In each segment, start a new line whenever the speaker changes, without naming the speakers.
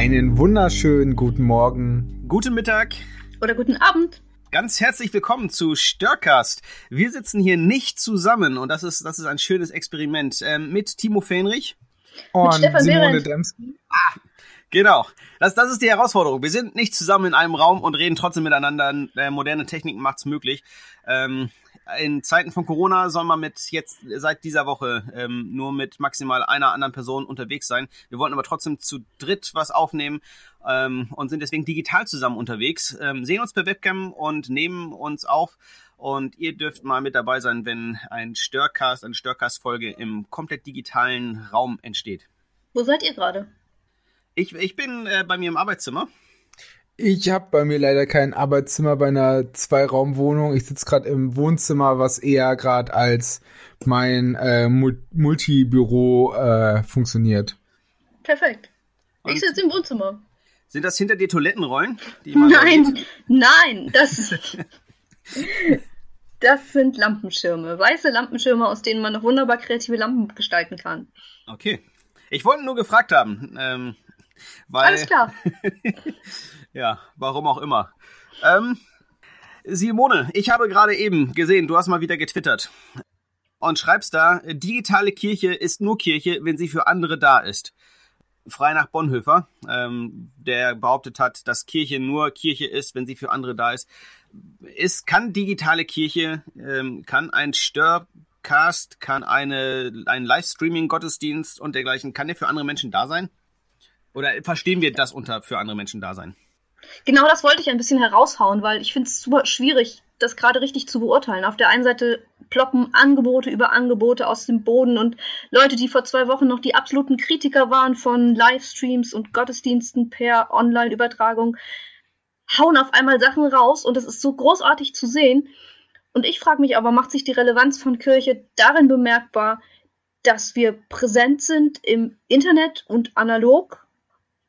Einen wunderschönen guten Morgen.
Guten Mittag.
Oder guten Abend.
Ganz herzlich willkommen zu Störcast. Wir sitzen hier nicht zusammen und das ist, das ist ein schönes Experiment ähm, mit Timo Fähnrich.
Und
Stefan
Simone
Behrendt.
Demski.
Genau. Das, das ist die Herausforderung. Wir sind nicht zusammen in einem Raum und reden trotzdem miteinander. Äh, moderne Technik macht's möglich. Ähm, in Zeiten von Corona soll man mit jetzt seit dieser Woche ähm, nur mit maximal einer anderen Person unterwegs sein. Wir wollten aber trotzdem zu dritt was aufnehmen ähm, und sind deswegen digital zusammen unterwegs. Ähm, sehen uns per Webcam und nehmen uns auf. Und ihr dürft mal mit dabei sein, wenn ein Störcast, eine Störcast-Folge im komplett digitalen Raum entsteht.
Wo seid ihr gerade?
Ich, ich bin äh, bei mir im Arbeitszimmer.
Ich habe bei mir leider kein Arbeitszimmer bei einer Zweiraumwohnung. Ich sitze gerade im Wohnzimmer, was eher gerade als mein äh, Mul- Multibüro äh, funktioniert.
Perfekt.
Und-
ich sitze im Wohnzimmer.
Sind das hinter dir Toilettenrollen? Die man da
Nein, nein, das, das sind Lampenschirme. Weiße Lampenschirme, aus denen man noch wunderbar kreative Lampen gestalten kann.
Okay. Ich wollte nur gefragt haben. Ähm, weil,
Alles klar.
Ja, warum auch immer. Ähm, Simone, ich habe gerade eben gesehen, du hast mal wieder getwittert. Und schreibst da, digitale Kirche ist nur Kirche, wenn sie für andere da ist. Frei nach Bonhoeffer, ähm, der behauptet hat, dass Kirche nur Kirche ist, wenn sie für andere da ist. Ist, kann digitale Kirche, ähm, kann ein Störcast, kann eine, ein Livestreaming-Gottesdienst und dergleichen, kann der für andere Menschen da sein? Oder verstehen wir das unter für andere Menschen da sein?
Genau das wollte ich ein bisschen heraushauen, weil ich finde es super schwierig, das gerade richtig zu beurteilen. Auf der einen Seite ploppen Angebote über Angebote aus dem Boden und Leute, die vor zwei Wochen noch die absoluten Kritiker waren von Livestreams und Gottesdiensten per Online-Übertragung, hauen auf einmal Sachen raus und es ist so großartig zu sehen. Und ich frage mich aber, macht sich die Relevanz von Kirche darin bemerkbar, dass wir präsent sind im Internet und analog?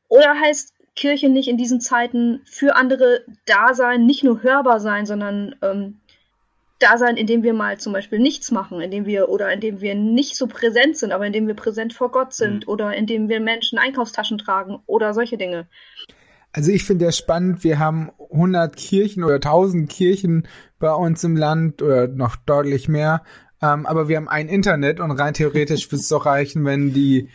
Oder heißt Kirche nicht in diesen Zeiten für andere da sein, nicht nur hörbar sein, sondern ähm, da sein, indem wir mal zum Beispiel nichts machen, indem wir oder indem wir nicht so präsent sind, aber indem wir präsent vor Gott sind
Mhm.
oder indem wir Menschen Einkaufstaschen tragen oder solche Dinge.
Also ich finde ja spannend, wir haben 100 Kirchen oder 1000 Kirchen bei uns im Land oder noch deutlich mehr, ähm, aber wir haben ein Internet und rein theoretisch wird es doch reichen, wenn die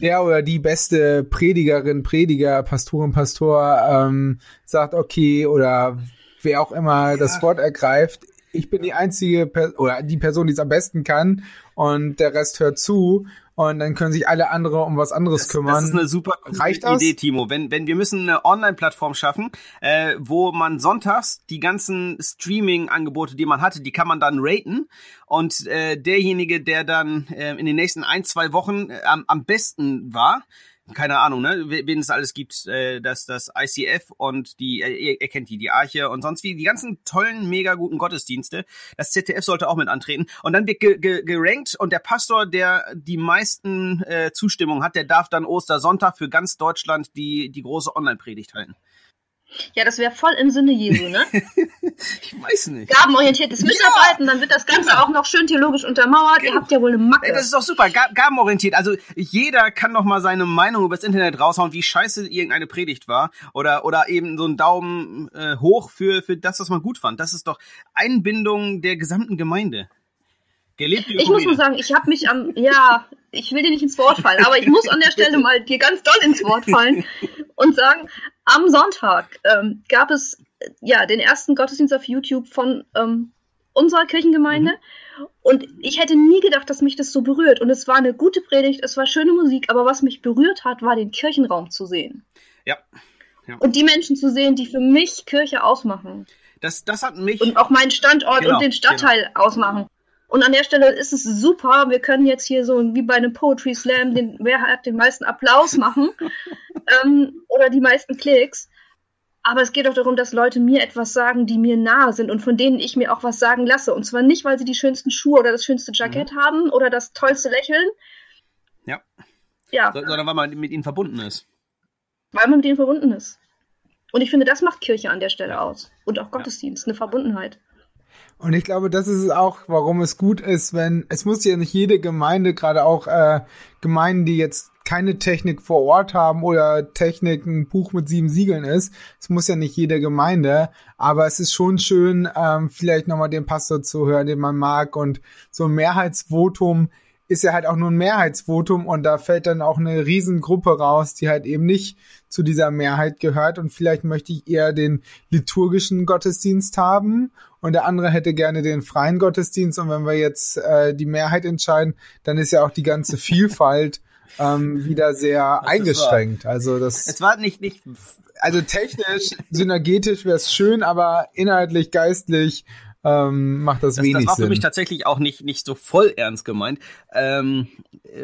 der oder die beste Predigerin, Prediger, Pastorin, Pastor ähm, sagt, okay, oder wer auch immer das Wort ergreift, ich bin die einzige per oder die Person, die es am besten kann und der Rest hört zu und dann können sich alle andere um was anderes
Das,
kümmern.
das ist eine super
Reicht das?
Idee, Timo. Wenn, wenn wir müssen eine Online-Plattform schaffen, äh, wo man sonntags die ganzen Streaming-Angebote, die man hatte, die kann man dann raten. Und äh, derjenige, der dann äh, in den nächsten ein, zwei Wochen äh, am, am besten war, keine Ahnung, ne, we- wen es alles gibt, äh, dass das ICF und die, äh, ihr kennt die, die Arche und sonst wie, die ganzen tollen, mega guten Gottesdienste. Das ZDF sollte auch mit antreten. Und dann wird ge ge gerankt und der Pastor, der die meisten äh, Zustimmung hat, der darf dann Ostersonntag für ganz Deutschland die, die große Online-Predigt halten.
Ja, das wäre voll im Sinne Jesu, ne?
Ich weiß nicht.
Gabenorientiertes Mitarbeiten, dann wird das Ganze auch noch schön theologisch untermauert. Ihr habt ja wohl eine Macke.
Ey, das ist doch super, ga- gabenorientiert. Also jeder kann doch mal seine Meinung übers Internet raushauen, wie scheiße irgendeine Predigt war. Oder, oder eben so einen Daumen äh, hoch für, für das, was man gut fand. Das ist doch Einbindung der gesamten Gemeinde. Gelebte
Ich muss nur sagen, ich habe mich am, ja, ich will dir nicht ins Wort fallen, aber ich muss an der Stelle mal dir ganz doll ins Wort fallen und sagen, am Sonntag ähm, gab es äh, ja den ersten Gottesdienst auf YouTube von ähm, unserer Kirchengemeinde und ich hätte nie gedacht, dass mich das so berührt und es war eine gute Predigt, es war schöne Musik, aber was mich berührt hat, war den Kirchenraum zu sehen
Ja.
und die Menschen zu sehen, die für mich Kirche ausmachen
Das, das hat mich.
und auch meinen Standort
Genau,
und den Stadtteil ausmachen. Und an der Stelle ist es super. Wir können jetzt hier so wie bei einem Poetry Slam den, wer hat den meisten Applaus machen ähm, oder die meisten Klicks. Aber es geht auch darum, dass Leute mir etwas sagen, die mir nahe sind und von denen ich mir auch was sagen lasse. Und zwar nicht, weil sie die schönsten Schuhe oder das schönste Jackett haben oder das tollste Lächeln.
Ja.
Ja,
So- sondern weil man mit ihnen verbunden ist.
weil man mit denen verbunden ist. Und ich finde, das macht Kirche an der Stelle aus. Und auch Gottesdienst, eine Verbundenheit.
Und ich glaube, das ist es auch, warum es gut ist, wenn, es muss ja nicht jede Gemeinde, gerade auch äh, Gemeinden, die jetzt keine Technik vor Ort haben oder Technik ein Buch mit sieben Siegeln ist. Es muss ja nicht jede Gemeinde, aber es ist schon schön, ähm, vielleicht nochmal den Pastor zu hören, den man mag und so ein Mehrheitsvotum ist ja halt auch nur ein Mehrheitsvotum und da fällt dann auch eine Riesengruppe raus, die halt eben nicht zu dieser Mehrheit gehört und vielleicht möchte ich eher den liturgischen Gottesdienst haben und der andere hätte gerne den freien Gottesdienst und wenn wir jetzt äh, die Mehrheit entscheiden, dann ist ja auch die ganze Vielfalt ähm, wieder sehr das eingeschränkt. Also das.
Es war nicht nicht.
Also technisch, synergetisch wäre es schön, aber inhaltlich, geistlich ähm, macht das, das wenig Sinn. Das war
für mich tatsächlich auch nicht, nicht so voll ernst gemeint, ähm,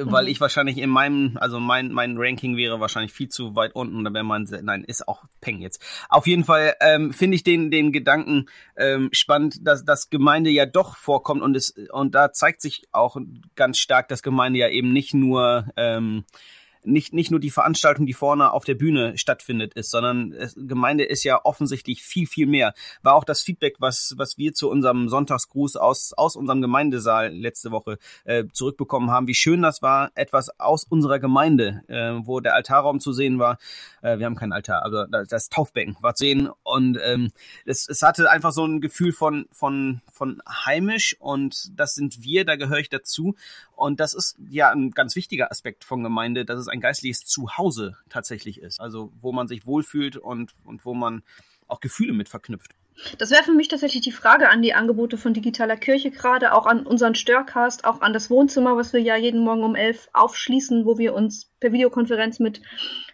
weil mhm. ich wahrscheinlich in meinem, also mein, mein Ranking wäre wahrscheinlich viel zu weit unten, da wäre man, nein, ist auch Peng jetzt. Auf jeden Fall ähm, finde ich den, den Gedanken ähm, spannend, dass das Gemeinde ja doch vorkommt und es, und da zeigt sich auch ganz stark, dass Gemeinde ja eben nicht nur, ähm, nicht, nicht nur die Veranstaltung, die vorne auf der Bühne stattfindet, ist, sondern es, Gemeinde ist ja offensichtlich viel, viel mehr. War auch das Feedback, was, was wir zu unserem Sonntagsgruß aus, aus unserem Gemeindesaal letzte Woche äh, zurückbekommen haben, wie schön das war, etwas aus unserer Gemeinde, äh, wo der Altarraum zu sehen war. Äh, wir haben keinen Altar, aber das Taufbecken war zu sehen und ähm, es, es hatte einfach so ein Gefühl von, von, von heimisch und das sind wir, da gehöre ich dazu. Und das ist ja ein ganz wichtiger Aspekt von Gemeinde, dass es ein geistliches Zuhause tatsächlich ist. Also wo man sich wohlfühlt und, und wo man auch Gefühle mit verknüpft.
Das wäre für mich tatsächlich die Frage an die Angebote von digitaler Kirche gerade, auch an unseren Störcast, auch an das Wohnzimmer, was wir ja jeden Morgen um elf aufschließen, wo wir uns per Videokonferenz mit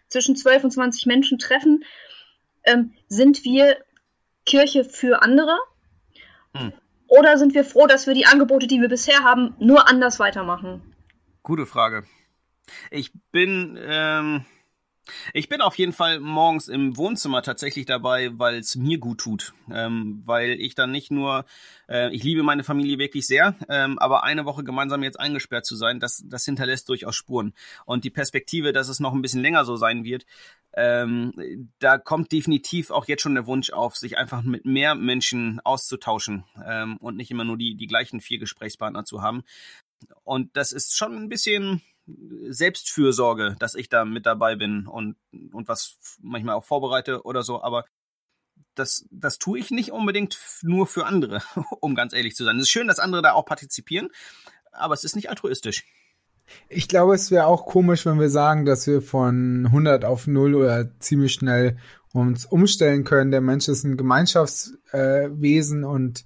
zwischen zwölf und zwanzig Menschen treffen. Ähm, sind wir Kirche für andere? Hm. Oder sind wir froh, dass wir die Angebote, die wir bisher haben, nur anders weitermachen?
Gute Frage. Ich bin, ähm, ich bin auf jeden Fall morgens im Wohnzimmer tatsächlich dabei, weil es mir gut tut. Ähm, weil ich dann nicht nur, äh, ich liebe meine Familie wirklich sehr, ähm, aber eine Woche gemeinsam jetzt eingesperrt zu sein, das, das hinterlässt durchaus Spuren. Und die Perspektive, dass es noch ein bisschen länger so sein wird, ähm, da kommt definitiv auch jetzt schon der Wunsch auf, sich einfach mit mehr Menschen auszutauschen ähm, und nicht immer nur die, die gleichen vier Gesprächspartner zu haben. Und das ist schon ein bisschen Selbstfürsorge, dass ich da mit dabei bin und, und was manchmal auch vorbereite oder so, aber das, das tue ich nicht unbedingt nur für andere, um ganz ehrlich zu sein. Es ist schön, dass andere da auch partizipieren, aber es ist nicht altruistisch.
Ich glaube, es wäre auch komisch, wenn wir sagen, dass wir von 100 auf 0 oder ziemlich schnell uns umstellen können. Der Mensch ist ein Gemeinschaftswesen äh, und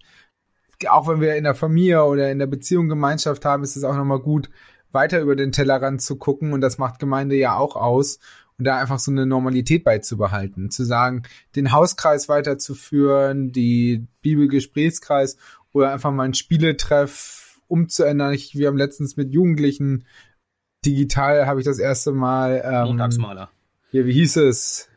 auch wenn wir in der Familie oder in der Beziehung Gemeinschaft haben, ist es auch nochmal gut, weiter über den Tellerrand zu gucken und das macht Gemeinde ja auch aus und da einfach so eine Normalität beizubehalten, zu sagen, den Hauskreis weiterzuführen, die Bibelgesprächskreis oder einfach mal ein Spieletreff umzuändern. Ich, wir haben letztens mit Jugendlichen digital habe ich das erste Mal
ähm, Montagsmaler.
Hier, wie hieß es?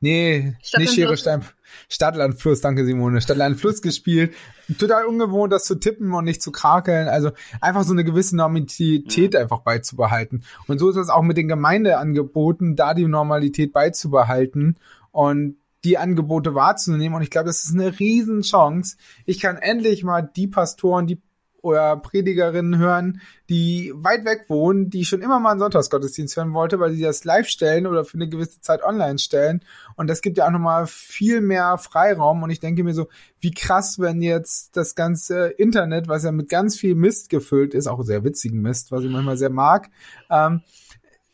Nee, nicht Schere Stein. Stadtland Fluss, danke Simone. Stadtland Fluss gespielt. Total ungewohnt, das zu tippen und nicht zu krakeln. Also einfach so eine gewisse Normalität mhm. einfach beizubehalten. Und so ist es auch mit den Gemeindeangeboten, da die Normalität beizubehalten und die Angebote wahrzunehmen. Und ich glaube, das ist eine Riesenchance. Ich kann endlich mal die Pastoren, die oder Predigerinnen hören, die weit weg wohnen, die schon immer mal einen Sonntagsgottesdienst hören wollte, weil sie das live stellen oder für eine gewisse Zeit online stellen. Und das gibt ja auch nochmal viel mehr Freiraum. Und ich denke mir so, wie krass, wenn jetzt das ganze Internet, was ja mit ganz viel Mist gefüllt ist, auch sehr witzigen Mist, was ich manchmal sehr mag, ähm,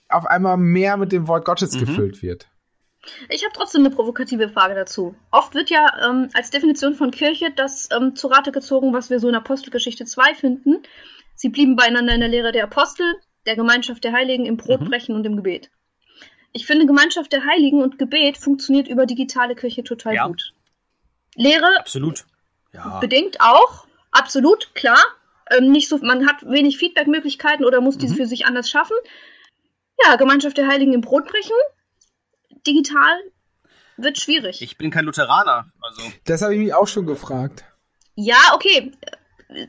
auf einmal mehr mit dem Wort Gottes mhm. gefüllt wird.
Ich habe trotzdem eine provokative Frage dazu. Oft wird ja ähm, als Definition von Kirche das ähm, zu Rate gezogen, was wir so in Apostelgeschichte 2 finden. Sie blieben beieinander in der Lehre der Apostel, der Gemeinschaft der Heiligen, im Brotbrechen mhm. und im Gebet. Ich finde, Gemeinschaft der Heiligen und Gebet funktioniert über digitale Kirche total ja. gut. Lehre.
Absolut.
Ja. Bedingt auch. Absolut, klar. Ähm, nicht so, man hat wenig Feedbackmöglichkeiten oder muss mhm. diese für sich anders schaffen. Ja, Gemeinschaft der Heiligen im Brotbrechen digital wird schwierig.
Ich bin kein Lutheraner. Also.
Das habe ich mich auch schon gefragt.
Ja, okay.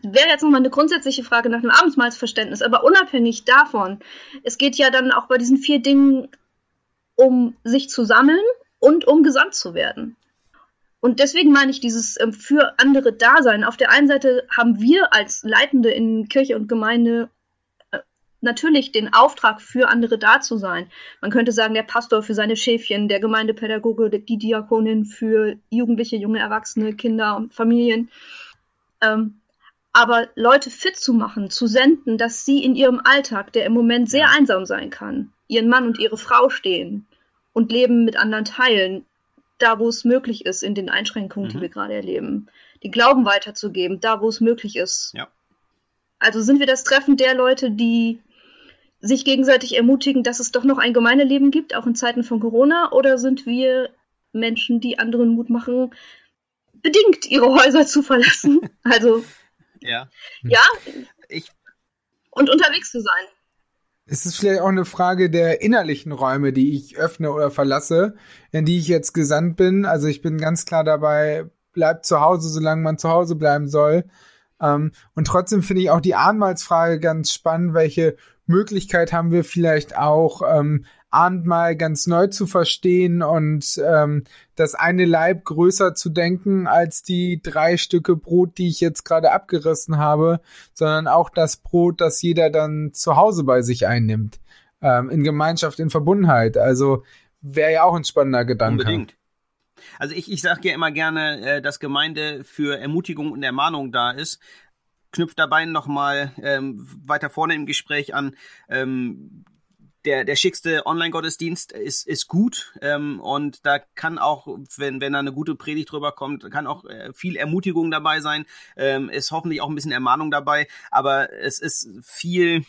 Wäre jetzt nochmal eine grundsätzliche Frage nach dem Abendmahlsverständnis, aber unabhängig davon, es geht ja dann auch bei diesen vier Dingen um sich zu sammeln und um gesandt zu werden. Und deswegen meine ich dieses ähm, für andere Dasein. Auf der einen Seite haben wir als Leitende in Kirche und Gemeinde natürlich den Auftrag, für andere da zu sein. Man könnte sagen, der Pastor für seine Schäfchen, der Gemeindepädagoge, die Diakonin für Jugendliche, junge Erwachsene, Kinder und Familien. Ähm, aber Leute fit zu machen, zu senden, dass sie in ihrem Alltag, der im Moment sehr einsam sein kann, ihren Mann und ihre Frau stehen und Leben mit anderen teilen, da wo es möglich ist, in den Einschränkungen, mhm. die wir gerade erleben. Die Glauben weiterzugeben, da wo es möglich ist.
Ja.
Also sind wir das Treffen der Leute, die sich gegenseitig ermutigen, dass es doch noch ein Gemeindeleben gibt, auch in Zeiten von Corona, oder sind wir Menschen, die anderen Mut machen, bedingt ihre Häuser zu verlassen? Also
ja.
Ja. Ich. Und unterwegs zu sein.
Es ist vielleicht auch eine Frage der innerlichen Räume, die ich öffne oder verlasse, in die ich jetzt gesandt bin. Also ich bin ganz klar dabei, bleibt zu Hause, solange man zu Hause bleiben soll. Ähm, und trotzdem finde ich auch die Ahnmalsfrage ganz spannend. Welche Möglichkeit haben wir vielleicht auch, ähm, Abendmahl ganz neu zu verstehen und ähm, das eine Leib größer zu denken als die drei Stücke Brot, die ich jetzt gerade abgerissen habe, sondern auch das Brot, das jeder dann zu Hause bei sich einnimmt. Ähm, in Gemeinschaft, in Verbundenheit. Also wäre ja auch ein spannender Gedanke.
Unbedingt. Also ich, ich sage ja immer gerne, äh, dass Gemeinde für Ermutigung und Ermahnung da ist knüpft dabei nochmal ähm, weiter vorne im Gespräch an. Ähm, der, der schickste Online-Gottesdienst ist, ist gut ähm, und da kann auch, wenn, wenn da eine gute Predigt drüber kommt, kann auch äh, viel Ermutigung dabei sein, ähm, ist hoffentlich auch ein bisschen Ermahnung dabei, aber es ist viel,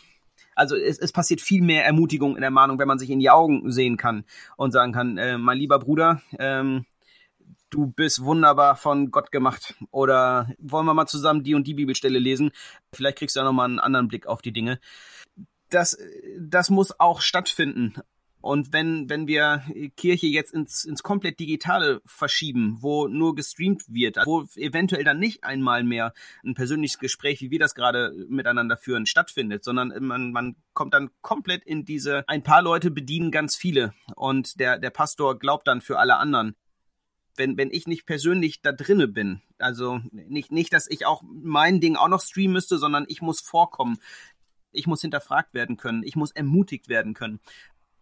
also es, es passiert viel mehr Ermutigung in Ermahnung, wenn man sich in die Augen sehen kann und sagen kann, äh, mein lieber Bruder, ähm, du bist wunderbar von Gott gemacht. Oder wollen wir mal zusammen die und die Bibelstelle lesen? Vielleicht kriegst du ja nochmal einen anderen Blick auf die Dinge das, das muss auch stattfinden. Und wenn, wenn wir Kirche jetzt ins, ins komplett Digitale verschieben, wo nur gestreamt wird, wo eventuell dann nicht einmal mehr ein persönliches Gespräch, wie wir das gerade miteinander führen, stattfindet, sondern man, man kommt dann komplett in diese, ein paar Leute bedienen ganz viele und der, der Pastor glaubt dann für alle anderen. Wenn, wenn ich nicht persönlich da drinne bin, also nicht, nicht, dass ich auch mein Ding auch noch streamen müsste, sondern ich muss vorkommen ich muss hinterfragt werden können, ich muss ermutigt werden können.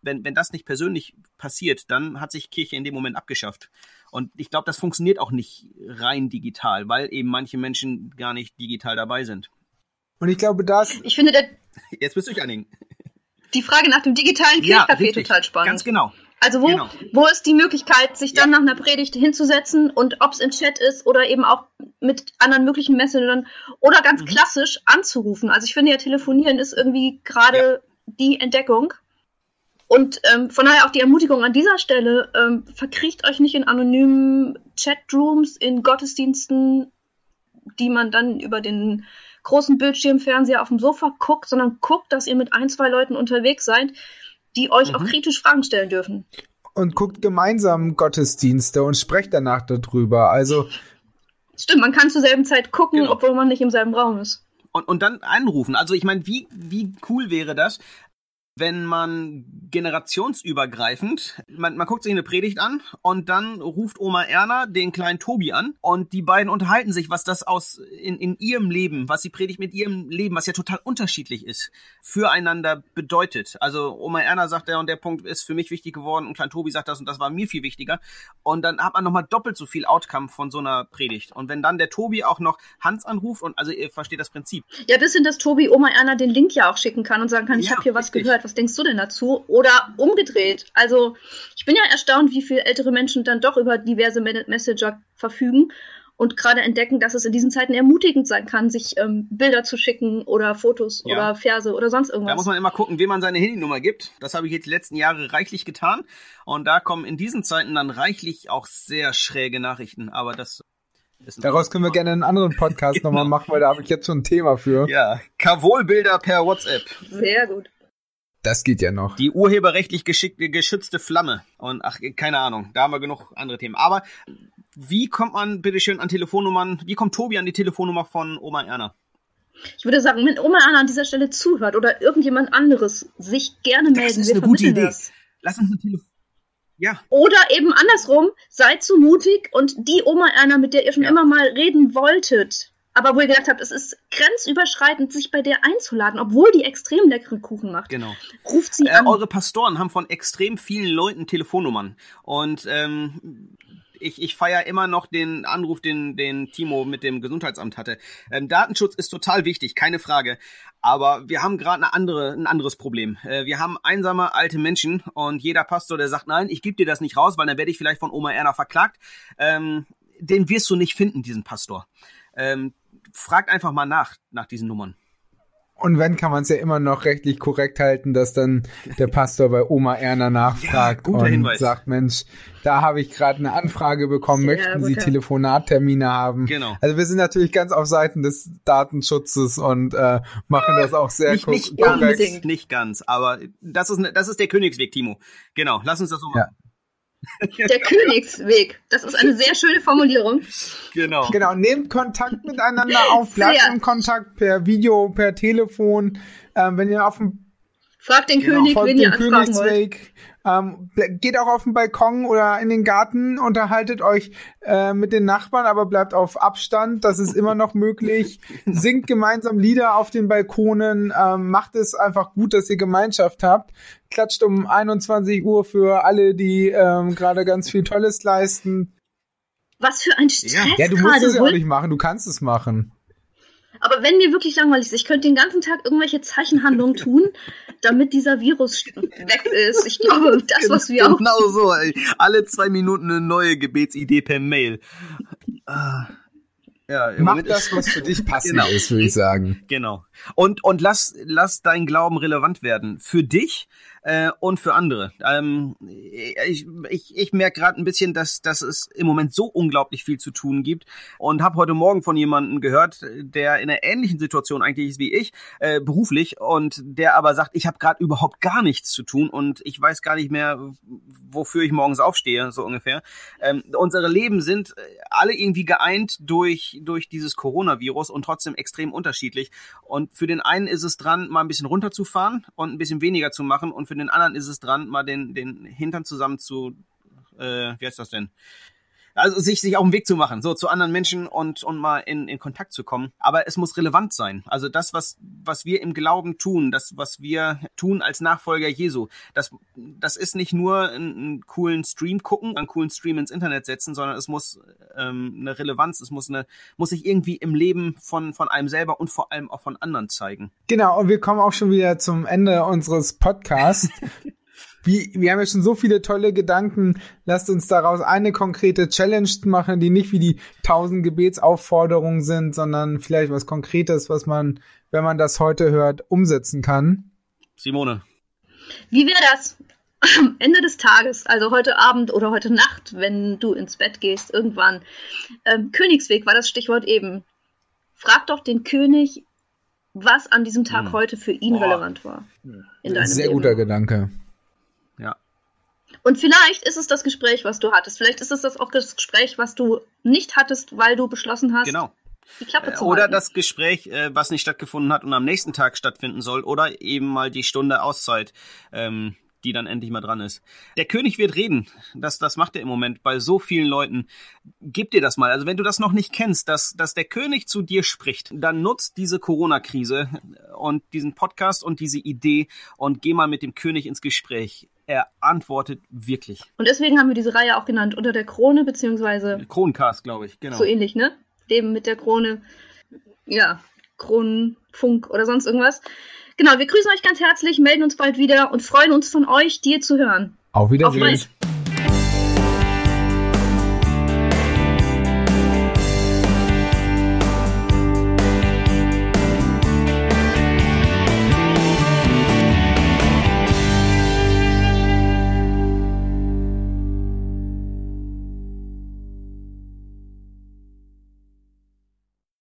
Wenn, wenn das nicht persönlich passiert, dann hat sich Kirche in dem Moment abgeschafft. Und ich glaube, das funktioniert auch nicht rein digital, weil eben manche Menschen gar nicht digital dabei sind.
Und ich glaube, das.
Ich finde, der,
jetzt bist du dich anhängen.
Die Frage nach dem digitalen Kirchcafé ja, total spannend.
Ganz genau.
Also wo, genau. wo ist die Möglichkeit, sich dann ja. nach einer Predigt hinzusetzen und ob es im Chat ist oder eben auch mit anderen möglichen Messengern oder ganz mhm. klassisch anzurufen. Also ich finde ja, telefonieren ist irgendwie gerade ja. die Entdeckung. Und ähm, von daher auch die Ermutigung an dieser Stelle, ähm, verkriecht euch nicht in anonymen Chatrooms, in Gottesdiensten, die man dann über den großen Bildschirmfernseher auf dem Sofa guckt, sondern guckt, dass ihr mit ein, zwei Leuten unterwegs seid, die euch mhm. auch kritisch Fragen stellen dürfen.
Und guckt gemeinsam Gottesdienste und sprecht danach darüber. Also.
Stimmt, man kann zur selben Zeit gucken, genau. obwohl man nicht im selben Raum ist.
Und, und dann anrufen. Also ich meine, wie, wie cool wäre das, wenn man generationsübergreifend, man, man guckt sich eine Predigt an und dann ruft Oma Erna den kleinen Tobi an und die beiden unterhalten sich, was das aus in, in ihrem Leben, was die Predigt mit ihrem Leben, was ja total unterschiedlich ist, füreinander bedeutet. Also Oma Erna sagt, der und der Punkt ist für mich wichtig geworden und klein Tobi sagt das und das war mir viel wichtiger. Und dann hat man nochmal doppelt so viel Outcome von so einer Predigt. Und wenn dann der Tobi auch noch Hans anruft und also ihr versteht das Prinzip.
Ja, bis hin, dass Tobi Oma Erna den Link ja auch schicken kann und sagen kann, ich ja, habe hier was richtig. gehört was denkst du denn dazu? Oder umgedreht. Also ich bin ja erstaunt, wie viele ältere Menschen dann doch über diverse Messenger verfügen und gerade entdecken, dass es in diesen Zeiten ermutigend sein kann, sich ähm, Bilder zu schicken oder Fotos ja. oder Verse oder sonst irgendwas.
Da muss man immer gucken, wem man seine Handynummer gibt. Das habe ich jetzt die letzten Jahre reichlich getan. Und da kommen in diesen Zeiten dann reichlich auch sehr schräge Nachrichten. Aber das
Daraus können wir gerne einen anderen Podcast genau. nochmal machen, weil da habe ich jetzt schon ein Thema für.
Ja, Kavol-Bilder per WhatsApp.
Sehr gut.
Das geht ja noch.
Die urheberrechtlich geschützte Flamme. Und ach, keine Ahnung, da haben wir genug andere Themen. Aber wie kommt man bitteschön an Telefonnummern, wie kommt Tobi an die Telefonnummer von Oma Erna?
Ich würde sagen, wenn Oma Erna an dieser Stelle zuhört oder irgendjemand anderes sich gerne melden,
das ist eine gute Idee. Das. Lass uns ein Telefon. Ja.
Oder eben andersrum, seid so mutig und die Oma Erna, mit der ihr schon ja. immer mal reden wolltet, aber wo ihr gedacht habt, es ist grenzüberschreitend, sich bei der einzuladen, obwohl die extrem leckeren Kuchen macht.
Genau.
Ruft sie
Äh,
an.
eure Pastoren haben von extrem vielen Leuten Telefonnummern. Und ähm, ich, ich feiere immer noch den Anruf, den, den Timo mit dem Gesundheitsamt hatte. Ähm, Datenschutz ist total wichtig, keine Frage. Aber wir haben gerade eine andere, ein anderes Problem. Äh, wir haben einsame alte Menschen und jeder Pastor, der sagt, nein, ich gebe dir das nicht raus, weil dann werde ich vielleicht von Oma Erna verklagt, ähm, den wirst du nicht finden, diesen Pastor. Ähm, fragt einfach mal nach, nach diesen Nummern.
Und wenn, kann man es ja immer noch rechtlich korrekt halten, dass dann der Pastor bei Oma Erna nachfragt
Ja,
und
Hinweis.
sagt, Mensch, da habe ich gerade eine Anfrage bekommen, möchten Sie
guter.
Telefonattermine haben?
Genau.
Also wir sind natürlich ganz auf Seiten des Datenschutzes und äh, machen das auch sehr
Nicht, nicht
Ja,
ganz,
korrekt.
unbedingt.
nicht ganz, aber das ist, ne, das ist der Königsweg, Timo. Genau, lass uns das so
Ja.
Der Königsweg. Das ist eine sehr schöne Formulierung.
Genau.
Genau, nehmt Kontakt miteinander auf, bleibt im Kontakt per Video, per Telefon. Ähm, wenn ihr auf dem
Fragt den
Genau,
König, wen ihr anfragen wollt.
Königsweg, ähm, geht auch auf den Balkon oder in den Garten, unterhaltet euch äh, mit den Nachbarn, aber bleibt auf Abstand, das ist immer noch möglich. Singt gemeinsam Lieder auf den Balkonen, ähm, macht es einfach gut, dass ihr Gemeinschaft habt. Klatscht um 21 Uhr für alle, die ähm, gerade ganz viel Tolles leisten.
Was für ein Stress
Ja, du musst es ja auch nicht machen, du kannst es machen.
Aber wenn mir wirklich langweilig ist, ich könnte den ganzen Tag irgendwelche Zeichenhandlungen tun, damit dieser Virus weg ist. Ich glaube, das, was wir auch.
Genau so, ey. Alle zwei Minuten eine neue Gebetsidee per Mail. Ah. Ja, im
Mach
Moment
das, was für dich passend
Genau.
ist, würde ich sagen.
Genau. Und, und lass, lass dein Glauben relevant werden. Für dich äh, und für andere. Ähm, ich ich, ich merke gerade ein bisschen, dass, dass es im Moment so unglaublich viel zu tun gibt. Und habe heute Morgen von jemandem gehört, der in einer ähnlichen Situation eigentlich ist wie ich, äh, beruflich, und der aber sagt, ich habe gerade überhaupt gar nichts zu tun und ich weiß gar nicht mehr, wofür ich morgens aufstehe, so ungefähr. Ähm, unsere Leben sind äh, alle irgendwie geeint durch, durch dieses Coronavirus und trotzdem extrem unterschiedlich. Und für den einen ist es dran, mal ein bisschen runterzufahren und ein bisschen weniger zu machen. Und für den anderen ist es dran, mal den, den Hintern zusammen zu, äh, wie heißt das denn? Also sich, sich auf den Weg zu machen, so zu anderen Menschen und, und mal in, in Kontakt zu kommen. Aber es muss relevant sein. Also das, was, was wir im Glauben tun, das, was wir tun als Nachfolger Jesu, das, das ist nicht nur einen, einen coolen Stream gucken, einen coolen Stream ins Internet setzen, sondern es muss ähm, eine Relevanz, es muss eine, muss sich irgendwie im Leben von, von einem selber und vor allem auch von anderen zeigen.
Genau, und wir kommen auch schon wieder zum Ende unseres Podcasts. Wie, wir haben ja schon so viele tolle Gedanken. Lasst uns daraus eine konkrete Challenge machen, die nicht wie die tausend Gebetsaufforderungen sind, sondern vielleicht was Konkretes, was man, wenn man das heute hört, umsetzen kann.
Simone.
Wie wäre das? Am Ende des Tages, also heute Abend oder heute Nacht, wenn du ins Bett gehst, irgendwann. Ähm, Königsweg war das Stichwort eben. Frag doch den König, was an diesem Tag
Hm.
heute für ihn
Boah.
relevant war. In deinem
Sehr
Leben.
guter Gedanke.
Ja.
Und vielleicht ist es das Gespräch, was du hattest. Vielleicht ist es das auch das Gespräch, was du nicht hattest, weil du beschlossen hast,
Genau.
die Klappe
Äh,
zu
Oder
halten.
das Gespräch, äh, was nicht stattgefunden hat und am nächsten Tag stattfinden soll, oder eben mal die Stunde Auszeit, ähm, die dann endlich mal dran ist. Der König wird reden. Das, das macht er im Moment bei so vielen Leuten. Gib dir das mal. Also wenn du das noch nicht kennst, dass, dass der König zu dir spricht, dann nutzt diese Corona-Krise und diesen Podcast und diese Idee und geh mal mit dem König ins Gespräch. Er antwortet wirklich.
Und deswegen haben wir diese Reihe auch genannt, unter der Krone, beziehungsweise
Kroncast, glaube ich. Genau.
so ähnlich, ne? Leben mit der Krone. Ja, Kronenfunk oder sonst irgendwas. Genau, wir grüßen euch ganz herzlich, melden uns bald wieder und freuen uns von euch, dir zu hören.
Auf
Auf
Wiedersehen.
bald.